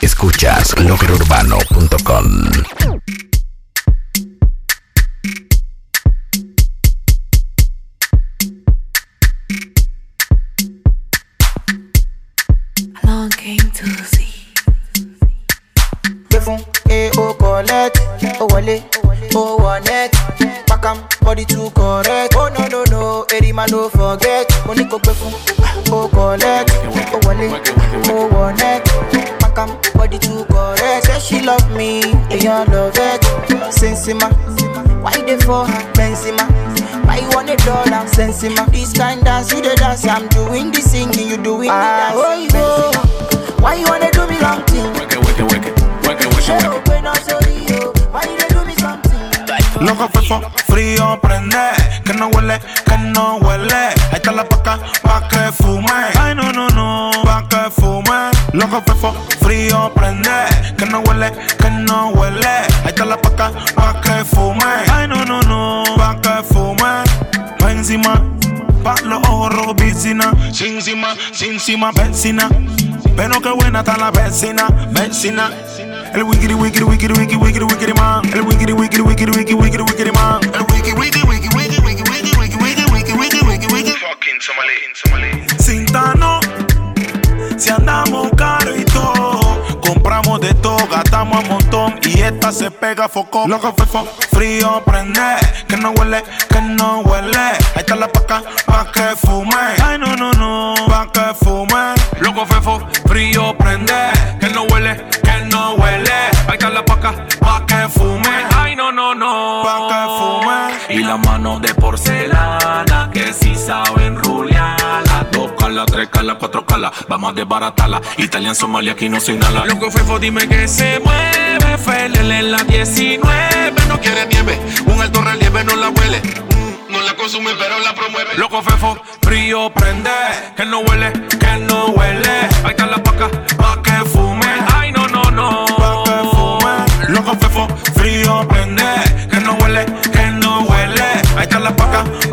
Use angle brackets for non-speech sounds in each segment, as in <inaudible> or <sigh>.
Escuchas bloggerurbano.com. Along came to see. fún e o collect o wọlé o body to correct oh, no no no eri ma no forget mo ní kó pé fún o collect o wọlé o wọnẹt. Am, body too correct. Say she love me, èèyàn love it. Sensima, why you dey for her? Benzema, why you want a dollar? Sensima, this kind dance you dey dance. I'm doing the singing, you doing the dance. Ah, oh, you go. Why you wanna do me long thing? Ṣé o pé náà sórí o? Why you dey do me something? Loco fefo, frío prende, que no huele, que no huele. Ahí está la paca, pa' que fume. Ay, no, no, no, pa' que fume. Loco fefo, frío prende, que no huele, que no huele. Ahí está la paca, pa' que fume. Ay, no, no, no, pa' que fume. Pa' encima, pa' los ojos rojos, piscina. Sin encima, sin encima, vecina. Pero qué buena está la vecina, vecina. El wiggity wiggity wiggity wiggity wiggity wiggity man. El wiggity wiggity wiggity wiggity wiggity wiggity man. El wiggy wiggy wiggy wiggy wiggy wiggy wiggy wiggy wiggy wiggy wiggy wiggy. Fucking Somali, Somali. Sintano, si andamos montón y esta se pega foco. Loco fefo, frío prende, que no huele, que no huele. Ahí está la paca, pa' que fume. Ay no no no, pa' que fume. Loco fefo, frío prende, que no huele, que no huele. Ahí está la paca, pa' que fume. Ay no no no, pa' que fume. Y las manos de porcelana que si saben rulearla. Dos calas, tres calas, cuatro calas, vamos a desbaratarla. Italian, Somalia, aquí no se inhala. Loco fefo, dime que se mueve. FLL en la 19. No quiere nieve, un alto relieve no la huele. Mm, No la consume, pero la promueve. Loco fefo, frío prende. Que no huele, que no huele. Ahí está la paca, pa' que fume. Ay, no, no, no. Pa' que fume. Loco fefo, frío prende. like a lapaca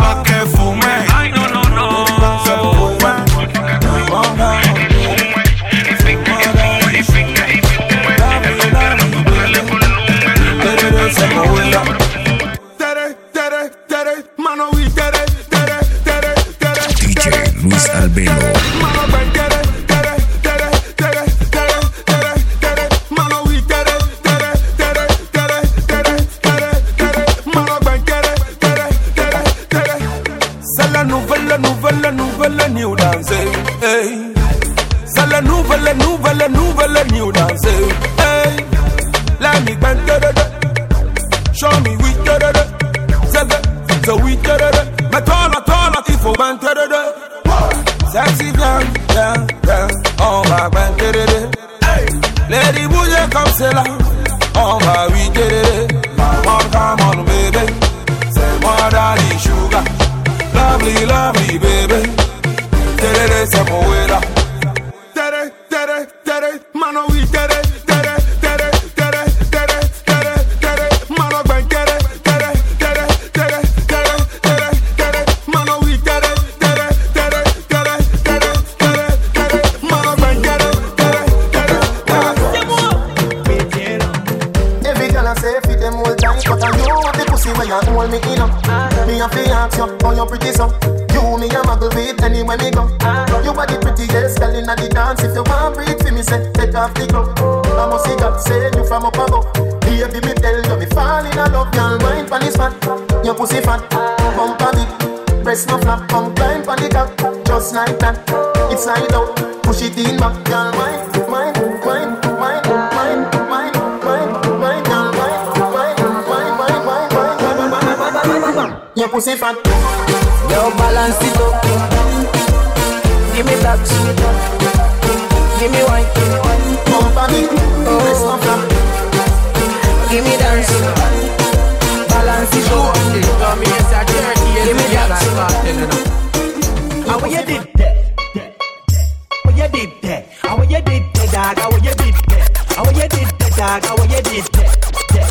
you dip there? How you dip there, dog? How you dip there? How you dip there, dog? How you dip there?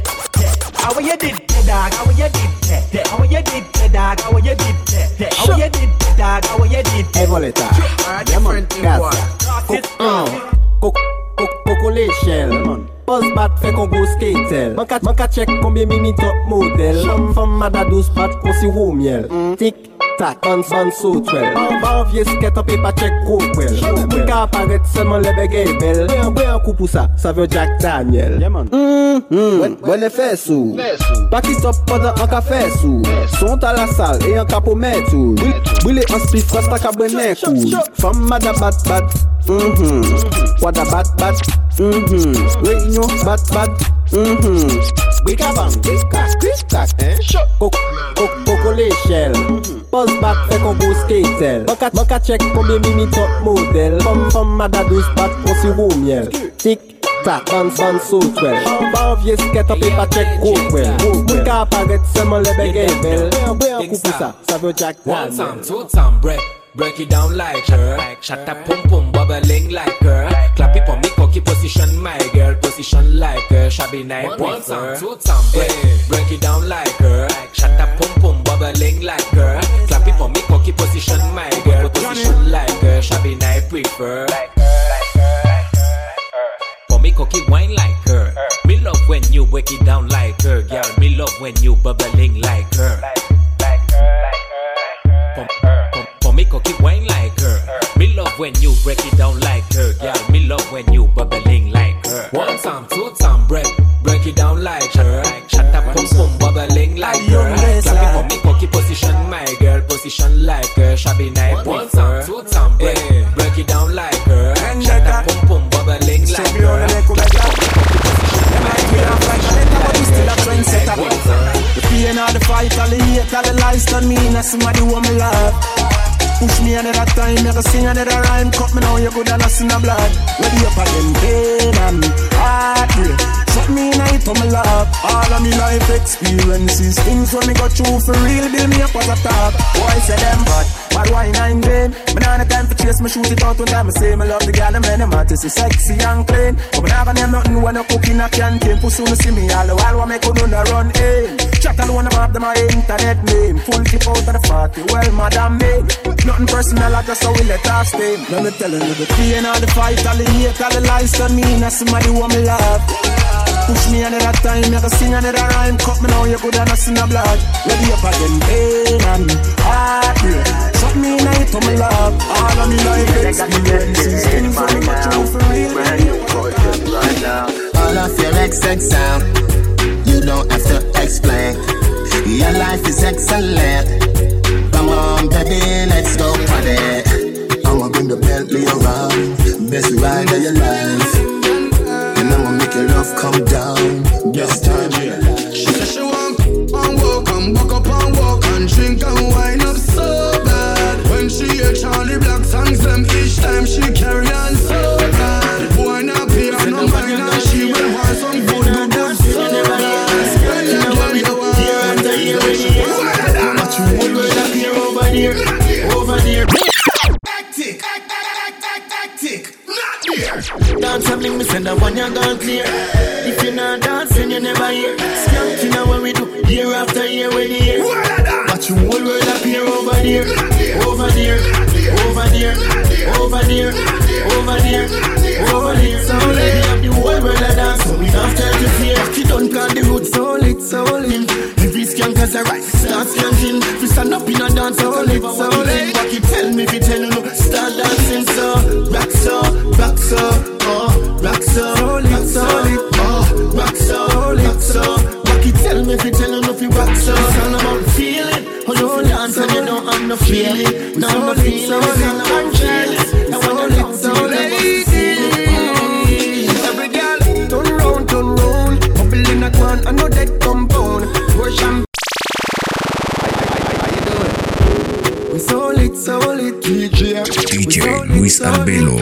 How you dip there, dog? How you dip there? How you dip there, dog? How you dip there? How you dip there, dog? How you dip there? Evolita. Lemon. Gas. Cook. Cook. Cook. l'échelle. Pose bat fè kon go skatel Man ka chek konbyen mimi top model Fèm fèm mada dos bat kon wou miel Tik tak, an san sou twel An ban vie sket an pe pa chek kou kwel Mwen ka aparet seman lebe gey bel Mwen an bre an kou pou sa, sa ve Jack Daniel Mwen e fe sou Pakit op podan an ka fe sou Sont a la sal e an ka pou metou Bwile an spif kwa sta ka bwene kou Fam mada bat bat Mm-hmm. Wada bat bat, mm-hmm. Reunion bat bat, mm-hmm. Bika bam, bika, kriska, eh? Koko, koko, koko le shell, mm-hmm. Buzz back fè kon go skatel Mwen ka chek konbyen mimi top model. Fom fom madadouz bat kon si wou miel Tik tak, bans bans sou twel Mwen ba anvye sket apè pa chek go kwel Mwen ka aparet seman lebe gay e bel. Mwen an koupou sa, sa vyo jack One time, two time, break. Break it down like her. Shut up, pum pum, bubbling like her. Clap it for me, cocky position, my girl. Position like her. Shabby night, one time, two time, break. Break it down like her. Shut up, pum pum, bubbling like her. Clap it for me, cocky position, my girl. Position like her. Shabby night, prefer. For me, cocky wine like her. Me love when you break it down like her, girl. Me love when you bubbling like her. For, for, for me, cocky wine like her. Me love when you break it down like her, girl. Me love when you bubbling like her. One time, two time, break, break it down like her. Shut up, pum pum, bubbling like her. Clap it for me, cocky position, my girl. Position like her, shabby night, one time, two time, break, eh, break it down like her. Shut up, pum pum, bubbling like her. The pain or the fight, all the hate, all the lies done me, and somebody who me love. Push me another time, never sing another rhyme. Cut me now, you good and I see no blood. Ready up again, pain and heartbreak. Shut me in it on my love. All of me life experiences, things when me go through for real, build me up as a top. Why say them bad? Bad wine I'm vain. Me nah no time for chase, me shoot it out one time. I say me love the girl, and them out, see sexy and clean. But me never name nothing when I cook in a canteen. Pussy no see me all the while, what make you no run in. Chat alone about them my internet name. Full tip out of the party, well madam me. Nothing personal, I just how we let us stay. Let me telling you the pain all the fight, all the hate, all the lies done me. Now somebody who me love. Push me another time, make a sing another rhyme. Cut me now, you good and I see no blood. Ready up again, pain and heartbreak. Me night to my love. All of me life experiences, things when me go through for real. All of your XX sound, you don't have to explain. Your life is excellent. Come on, baby, let's go party. I'ma bring the Bentley around, best ride of your life. And I'ma make your love come down. Best time of your life. Time she carry there, over there, over there. So lady have the whole world a dance, so we don't start to fear. She don't call the roots so lit, so lit. Every skank has a right, start skanking. We stand up in a dance, so lit, so lit. What you tell me, if you tell you no, start dancing so, rock so, rock so, DJ Luis Arbelo.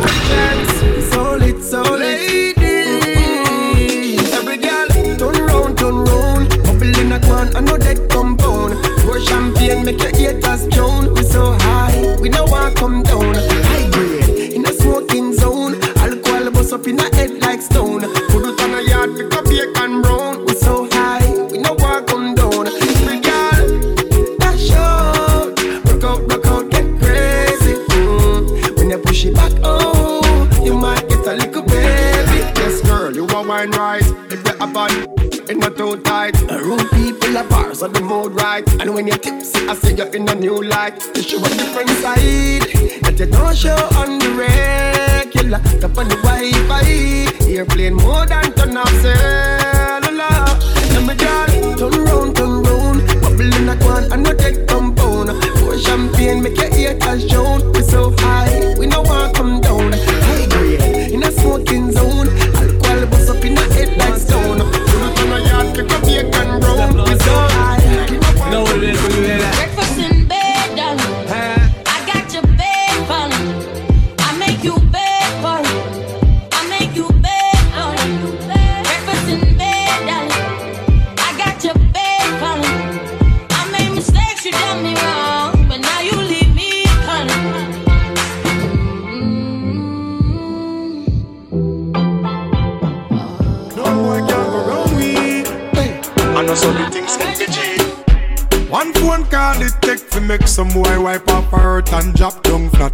Boy wipe up hurt and drop down flat.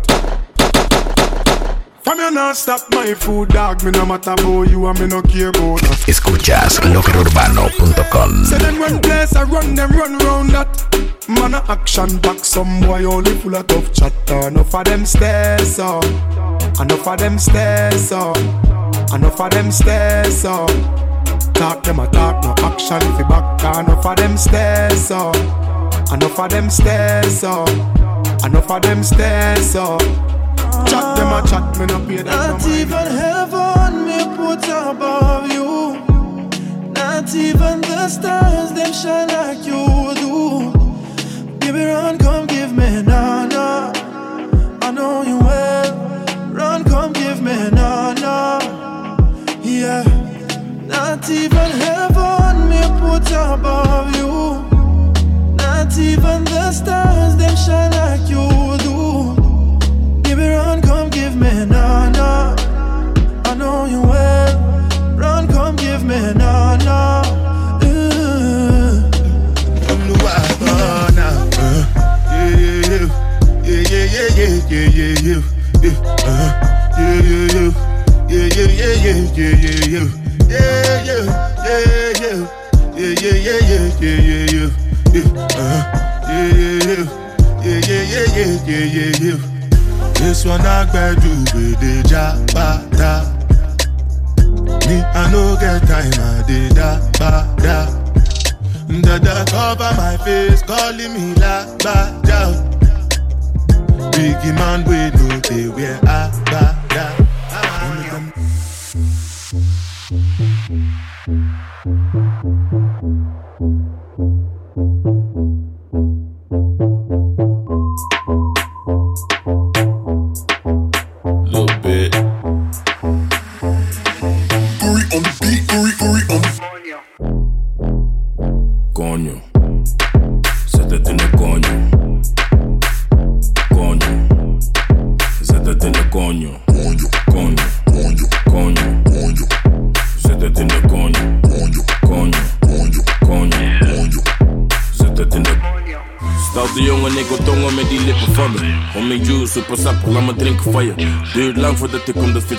From you not stop my food dog, me no matter about you and me no care about that. Escuchas loquerurbano.com. Say them run place, I run them run round that. Man a action back, some boy only full of tough chatter. Enough of them stairs up, enough of them stairs up, enough of them stairs up. Talk them a talk, no action if you back. Enough of them stairs up, enough of them stairs up, enough of them stairs up. Chat them a chat, me no pay them no Not even heaven me put above you.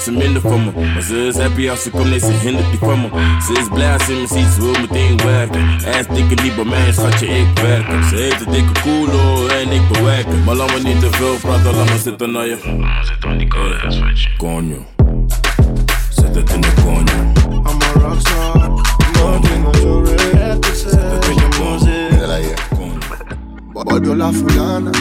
Voordat ik kom, dat vindt ze minder van me. Maar ze is happy als ze komt, nee, ze hindert die van me. Ze is blij als ze me ziet, ze wil meteen werken. Ass dikke niet bij mij, schatje, ik werk. Ze heeft een dikke koelo en ik bewerken. Maar laat me niet te veel praten, laat me zitten naar je. Laat me zitten aan die koude ass, weet je. Konjo. Zet het in de konjo. I'm a rockstar. Nothing on your red. Mírala ahí. Volvió la fulana.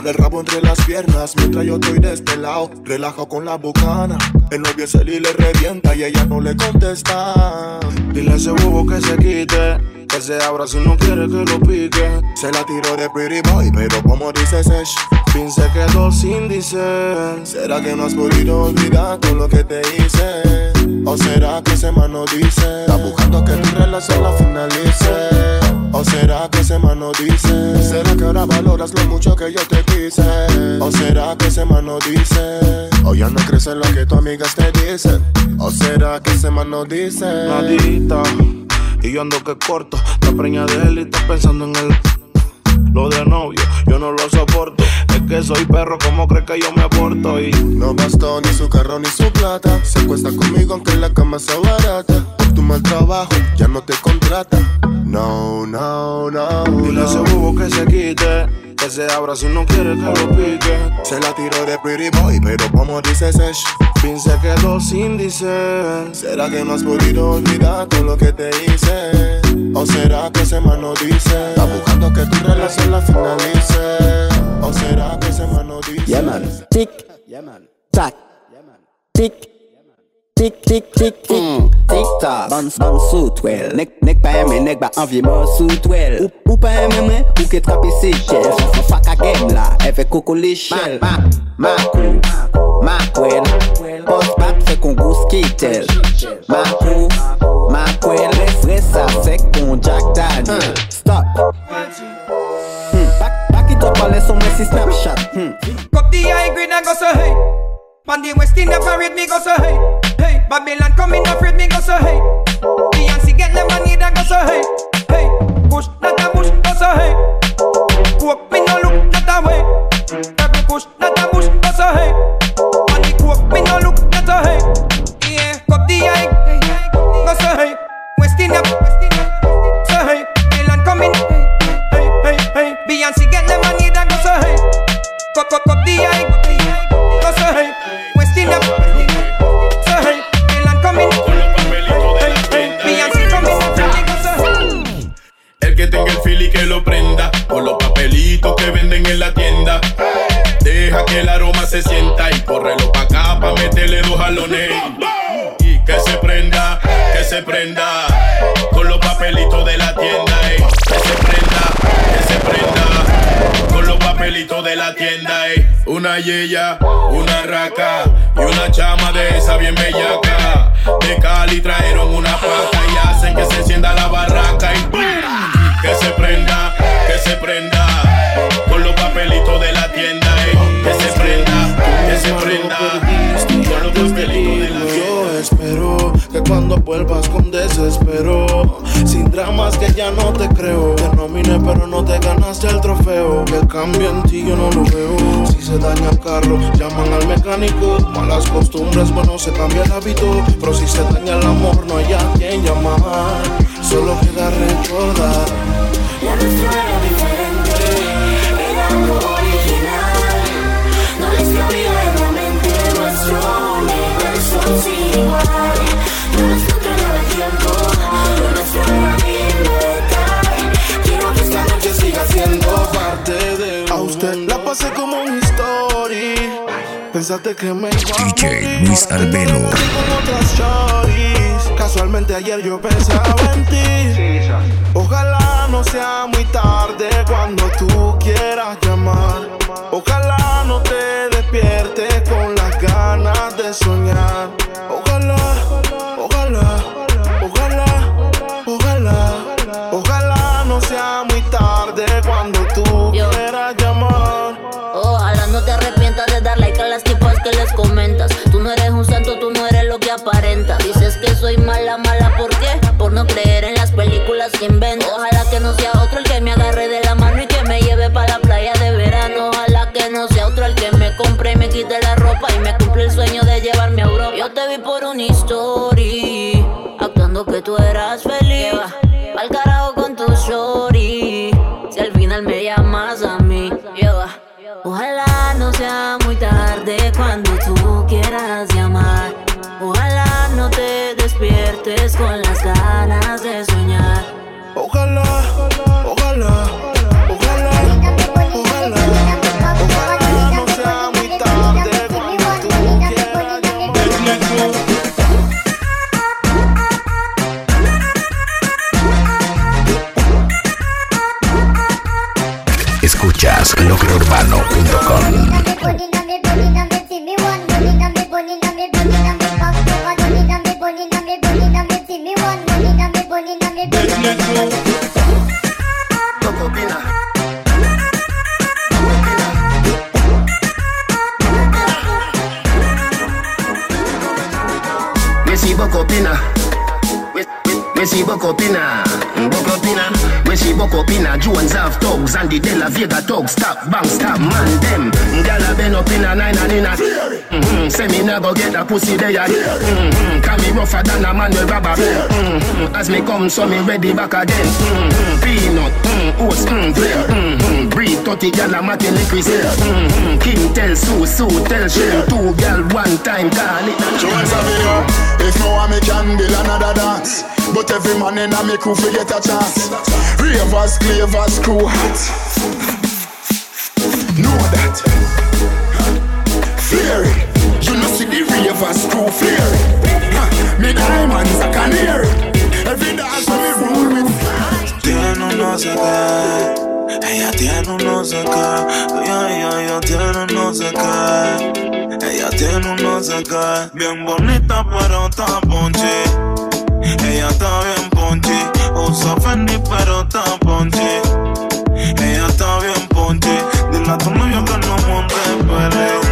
Con el rabo entre las piernas mientras yo estoy de este lado. Relajo con la bucana. El novio y le revienta y ella no le contesta. Dile a ese bobo que se quite. Que se abra si no quiere que lo pique. Se la tiró de pretty boy, pero como dice Sesh, Fin se quedó sin. ¿será que no has podido olvidar todo lo que te hice? ¿O será que ese man no dice? Está buscando que tu relación la finalice. ¿O será que ese man no dice? ¿Será que ahora valoras lo mucho que yo te quise? ¿O será que ese man no dice? ¿O ya no crees en lo que tus amigas te dicen? ¿O será que ese man no dice? Nadita. Y yo ando que corto. Está preñada de él y está pensando en él. Lo de novio, yo no lo soporto. Es que soy perro, como crees que yo me porto? Y No bastó ni su carro ni su plata. Se acuesta conmigo aunque la cama sea barata. Tu mal trabajo ya no te contrata. No, no, no. dile a ese no. bobo que se quite. Que se abra si no quiere que lo pique. Se la tiró de pretty boy, pero como dice Sesh. Fin se quedó sin dice. ¿Será que no has podido olvidar todo lo que te hice? ¿O será que ese man no dice? Está buscando que tu relación la finalice. ¿O será que ese man no dice? Yeah man. Tic. Tac. Tic. Tic, Tik, tik, tik, tik, tik ta Ban sou twel. Nek pa eme, nek ba anvye man sou twel. Ou pa eme mwen, ou ke trape se chel. Fak a gem la, eve koko le chel. Makou, makwel Pos pat fe kon gos kitel Makou, makwel Fre sa sek kon Jack Daniel. Stop. Hmm, Bak it up a leso mwen si snapchat hmm. Kop di a yi gri nan go se hey. On the West Indian parade me go so hey. Hey, Babylon coming afraid me go so hey. Beyonce get the money that go so hey. Hey, push not a push go so hey. Coke me no look not a way. Every push not a push go so hey. On the coke me no look not a hey. Yeah, cup the high go so hey. West Indian, West Indian, so hey. Babylon coming hey. Hey, hey, hey. Beyonce get the money that go so hey. Cup, cup, cup the high El que tenga el fili que lo prenda Con los papelitos que venden en la tienda. Deja que el aroma se sienta Y córrelo pa' acá pa' meterle dos jalones. Y que se prenda, que se prenda Con los papelitos de la tienda ey. Que se prenda, que se prenda Con los papelitos de la tienda. Una yeya, una raca Y una chama de esa bien bellaca. De Cali trajeron una pata Y hacen que se encienda la barraca Y que se prenda, que se prenda Con los papelitos de la tienda cuando vuelvas con desespero, sin dramas que ya no te creo. Te nominé pero no te ganaste el trofeo. Que cambio en ti yo no lo veo. Si se daña el carro, llaman al mecánico. Malas costumbres, bueno, se cambia el hábito. Pero si se daña el amor, no hay a quien llamar. Solo queda recordar. La nuestra Pensaste que me iba a DJ. Luis shorties. Casualmente ayer yo pensaba en ti. Ojalá no sea muy tarde cuando tú quieras llamar. Ojalá no te despiertes con las ganas de soñar. al a pussy there. Mm-hmm. Can me rougher than a man with rubber. Mm-hmm. As me come, so me ready back again. Mm-hmm. Peanut, mm, oats, mm, flame. Mm-hmm. Breed 30 gyal a matty liquid. Mm-hmm. King tell Sue, Sue tell Shem. Two gyal one time call it. Jones a video. If no one me can build another dance. But every man in a me crew fi get a chance. Ravers, clavers, crew hot. Know that. Me diamonds a canary. Every dance roll with. Tiene unos acá, ella tiene unos acá, ella, ella, ella tiene unos acá, ella tiene unos acá, bien bonita pero está ponche, ella está bien ponche, usa Fendi pero está ponche, ella está bien ponche, dile a tu novio que no monte pele,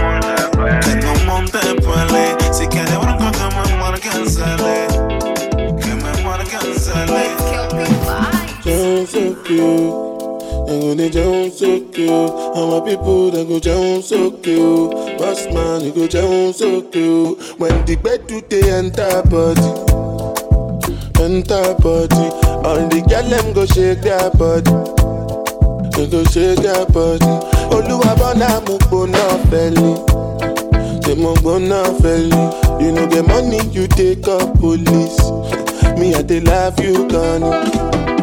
Cute. They go they Jones so cute. All my people they go Jones so cute. Boss man, you go Jones so cute. When the bed do they enter body, enter body. All the girl them go shake their body. They go shake their body. Oluwabona mo gbona fẹli. Say mo gbona fẹli. You know get money, you take up police. Me I dey love you, Connie.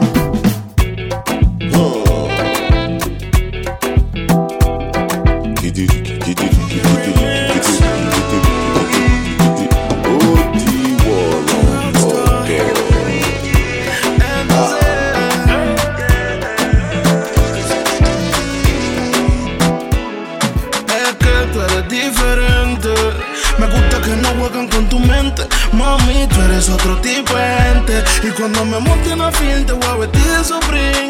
Cuando me monte en la fiel, te voy a vestir de Supreme.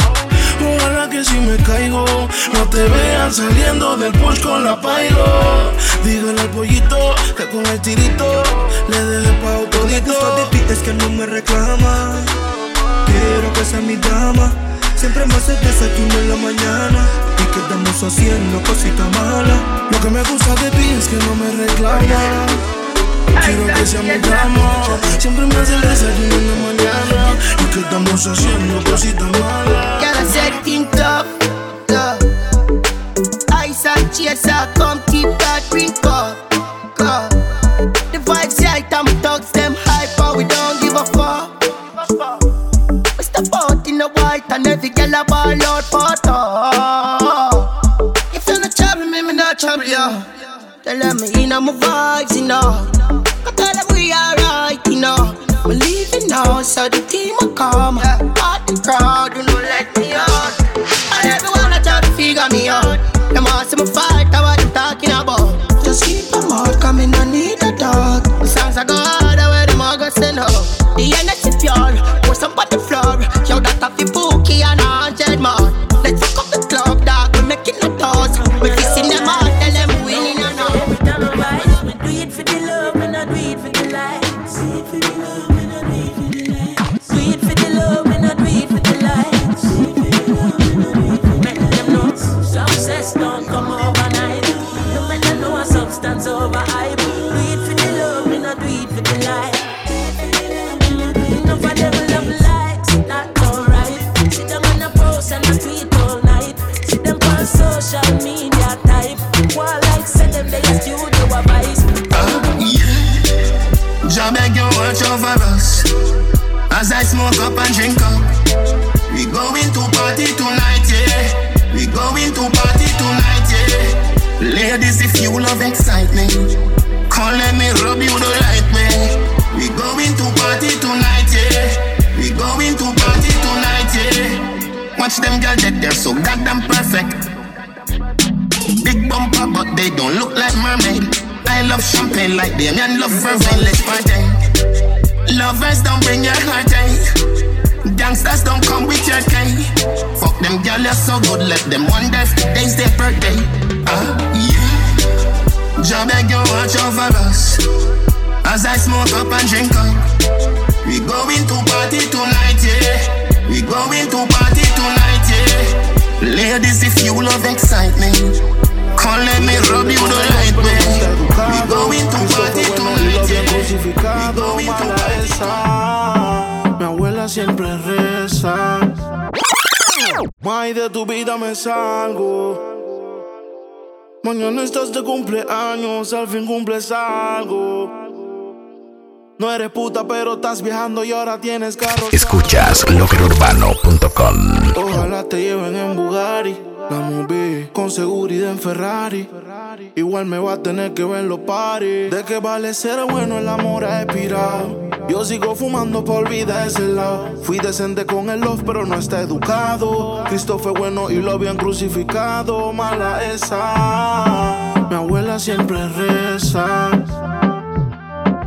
Ojalá que si me caigo, no te vean saliendo del push con la pailo. Dígale al pollito que con el tirito le deje pa' Lo que gusta de ti es que no me reclama. Quiero que sea mi dama. Siempre me hace desayuno en la mañana. Y quedamos haciendo cositas malas. Lo que me gusta de ti es que no me reclama. Quiero que sea mi dama. Siempre me hace el desayuno en la mañana. Y que estamos haciendo cositas malas. Girl, I said think tough, tough. Ice and chaser, come keep that drink up, up. The vibes right, I'm thugs, them hype, but we don't give a fuck. We step out in the white and every girl a ball out for talk. If you're not trouble me, me not trouble you. Tell them me in my vibes, you know. I tell them we alright, you know. We leaving now, so the team will come. Part the crowd, you know, let me out. And everyone I try to figure me out. We going to party tonight, yeah. We going to party tonight, yeah. Ladies, if you love excitement, come let me rub you the right way. We going to party tonight, yeah. We going to party. Mi abuela siempre reza. May de tu vida me salgo. Mañana estás de cumpleaños, al fin cumples algo. No eres puta, pero estás viajando y ahora tienes carro. Escuchas loquerurbano.com. Ojalá te lleven en Bugatti. La moví con seguridad en Ferrari. Igual me va a tener que ver los paris. De que vale ser bueno el amor ha expirado. Yo sigo fumando por olvidar ese lado. Fui decente con el love, pero no está educado. Cristo fue bueno y lo habían crucificado. Mala esa. Mi abuela siempre reza.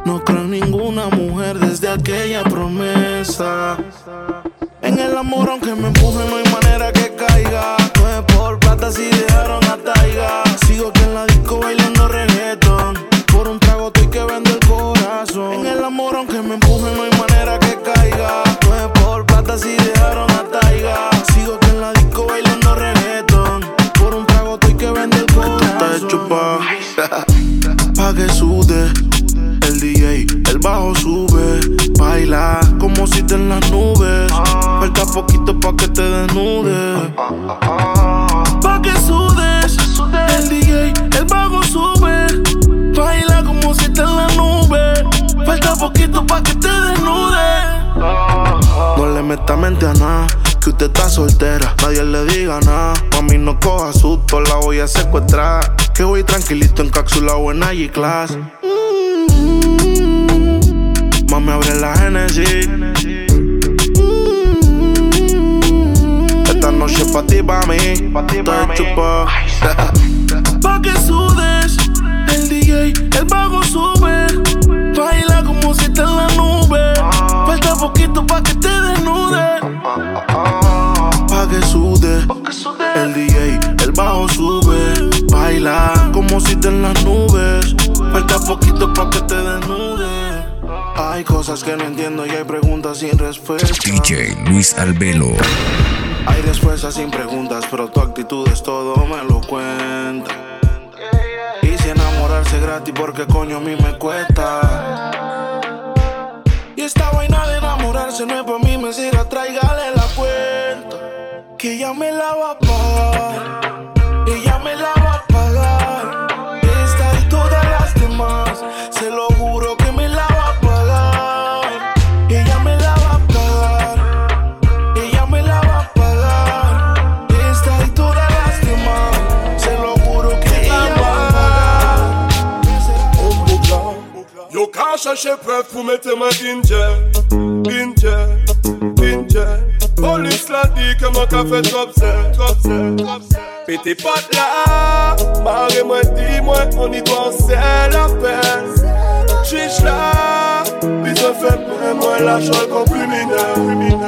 No creo en ninguna mujer desde aquella promesa. En el amor, aunque me empuje, no hay manera que caiga. No por plata si dejaron a Taiga. Sigo aquí en la disco bailando reggaeton. Que voy tranquilito en cápsula o en G-Class. Mami, abre la Genesis. Esta noche pa' ti, pa' mí. Estoy chupa. <laughs> pa' que sudes. El DJ, el bajo sube. Baila como si te en la nube. Falta poquito pa' que te desnude. Pa' que sude. El DJ, el bajo sube. En las nubes. Falta poquito pa' que te desnude. Hay cosas que no entiendo y hay preguntas sin respuesta. DJ Luis Albelo. Hay respuestas sin preguntas, pero tu actitud es todo, me lo cuenta. Y si enamorarse gratis, porque coño a mí me cuesta. Y esta vaina de enamorarse no es por mí, me sirve, tráigale la cuenta. Que ella me la va a pagar. chercher preuve pour mettre ma ginger, ginger, ginger. Police l'a dit que mon café trop sec, trop sec, trop sec. Pété pote là, marrez-moi, dis-moi, on y doit, c'est la peine. Chiche là, bisous fait pour moi, la chole comme criminel.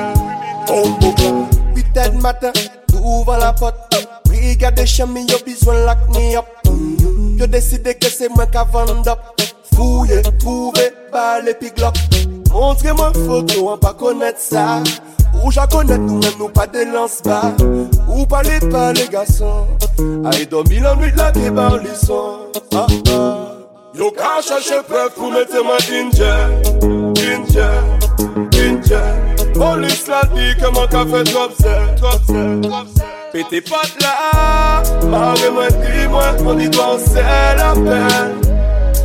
Oh, beaucoup, 8 matin, ouvre la porte. Brigade de chemin, y'a besoin lock me up. Yo décidé que c'est moi qui vend up. Fouye, trouve, bal epi glop Montre mwen foto an pa konet sa Ou ja konet nou men nou pa delans ba Ou pale pa le gason Ay domi lan nwit la ke bar lison ah, ah. Yo ka chache pref pou mette mwen inje Inje, inje Polis la di ke mwen ka fe trop se Trop se, trop se Pete pat la Mare mwen di mwen kon di la pen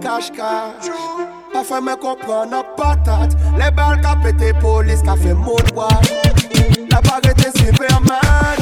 Cash, cache-cache. Pa fè mè kompran nan Les Le bal ka pète polis ka fè moun wad La bagè te Superman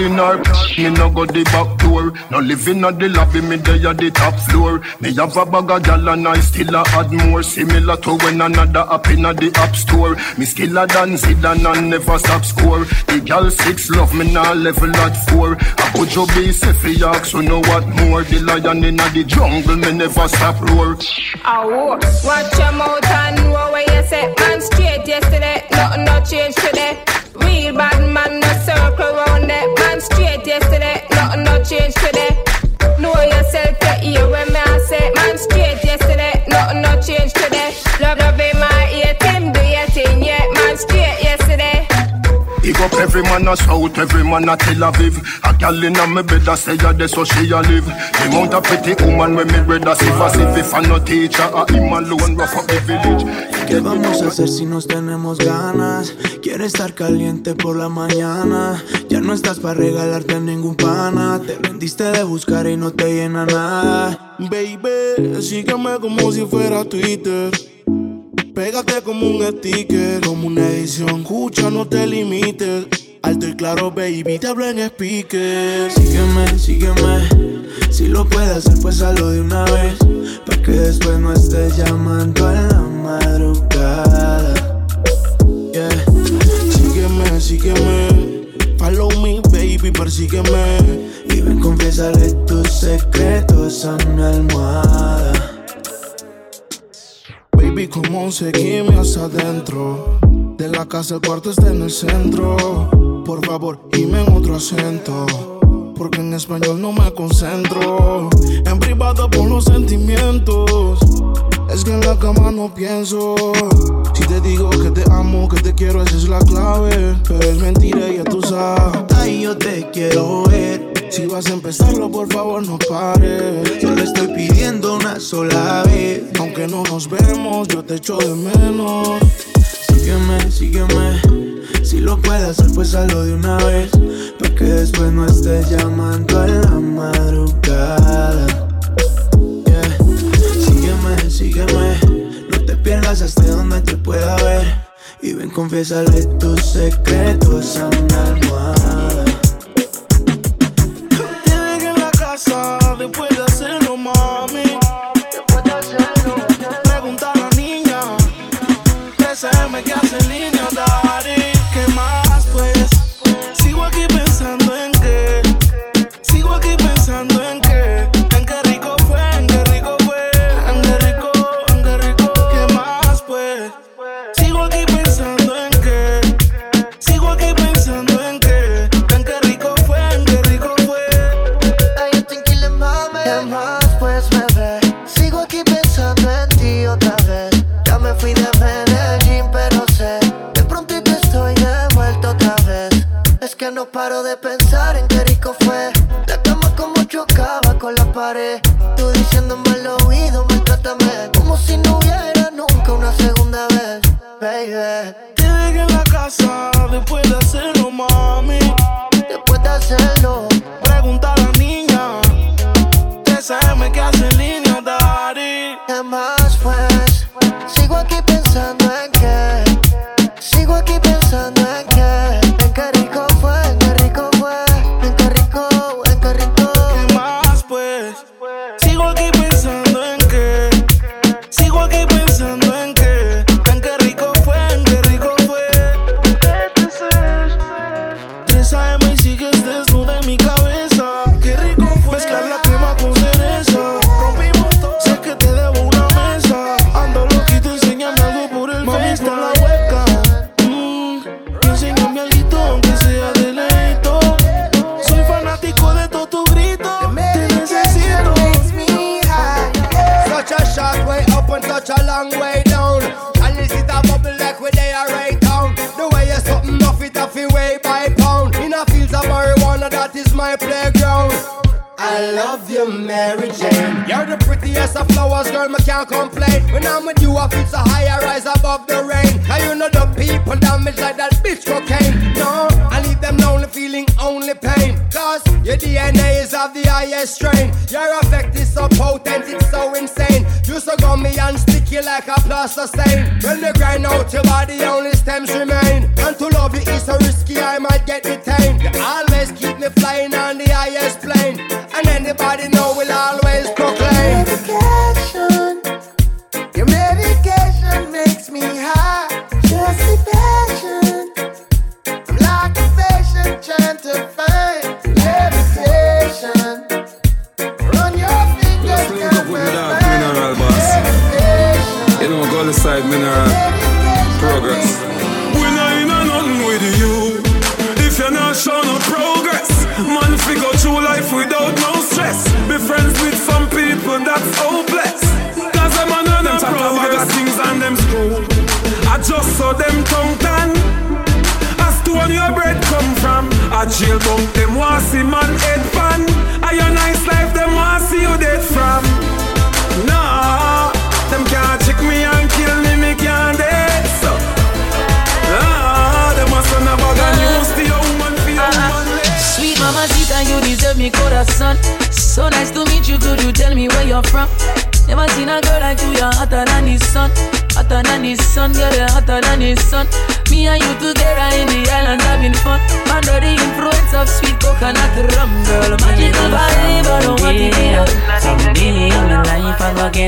in her, me no go the back door. No living at the lobby, me dey at the top floor. Me have a bag of gal and I still a add more. Similar to when another up in the app store. Me skiller than Zidane and I never stop score. The gal six love me now level at four. I put your base if you so know what more. The lion in the jungle, me never stop roar. Oh, watch your every man a South, every man a Tel Aviv. A gal inna me bed a say a there so she a live. The mount a pretty woman when me read a see as if I no teacher, a him alone rough up the village. ¿Qué vamos a hacer si nos tenemos ganas? Quiere estar caliente por la mañana. Ya no estás para regalarte a ningún pana. Te vendiste de buscar y no te llena nada. Baby, sígueme como si fuera Twitter. Pégate como un sticker, como una edición. Escucha, no te limites. Alto y claro, baby, te hablo en speaker. Sígueme, sígueme. Si lo puedes hacer, pues hazlo de una vez. Para que después no estés llamando a la madrugada. Yeah. Sígueme, sígueme. Follow me, baby, persígueme. Y ven, confiésale tus secretos a mi almohada. Baby, como seguimos adentro. De la casa el cuarto está en el centro. Por favor, dime en otro acento. Porque en español no me concentro. En privado por los sentimientos. Es que en la cama no pienso. Si te digo que te amo, que te quiero, esa es la clave. Pero es mentira, ya tú sabes. Ay, yo te quiero ver. Si vas a empezarlo, por favor, no pares. Yo le estoy pidiendo una sola vez. Aunque no nos vemos, yo te echo de menos. Sígueme, sígueme. Si lo puedes hacer, pues hazlo de una vez. Para que después no estés llamando a la madrugada. Yeah. Sígueme, sígueme. No te pierdas hasta donde te pueda ver. Y ven, confiésale tus secretos a mi almohada. Dejé en la casa después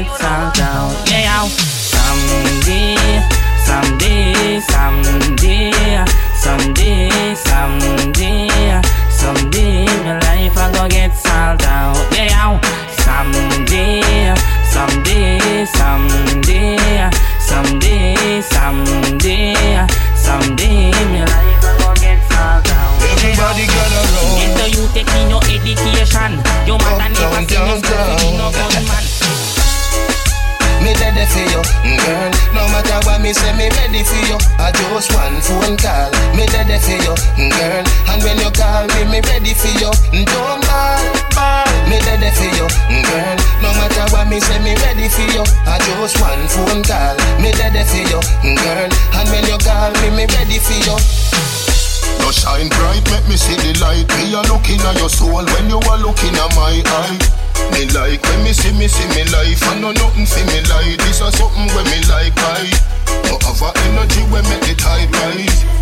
times down. Yeah. like me a looking at your soul when you are looking at my eye. Me like when me see me see me life, I know nothing see me like. This is something when me like I. Don't have a energy when me the tide rise.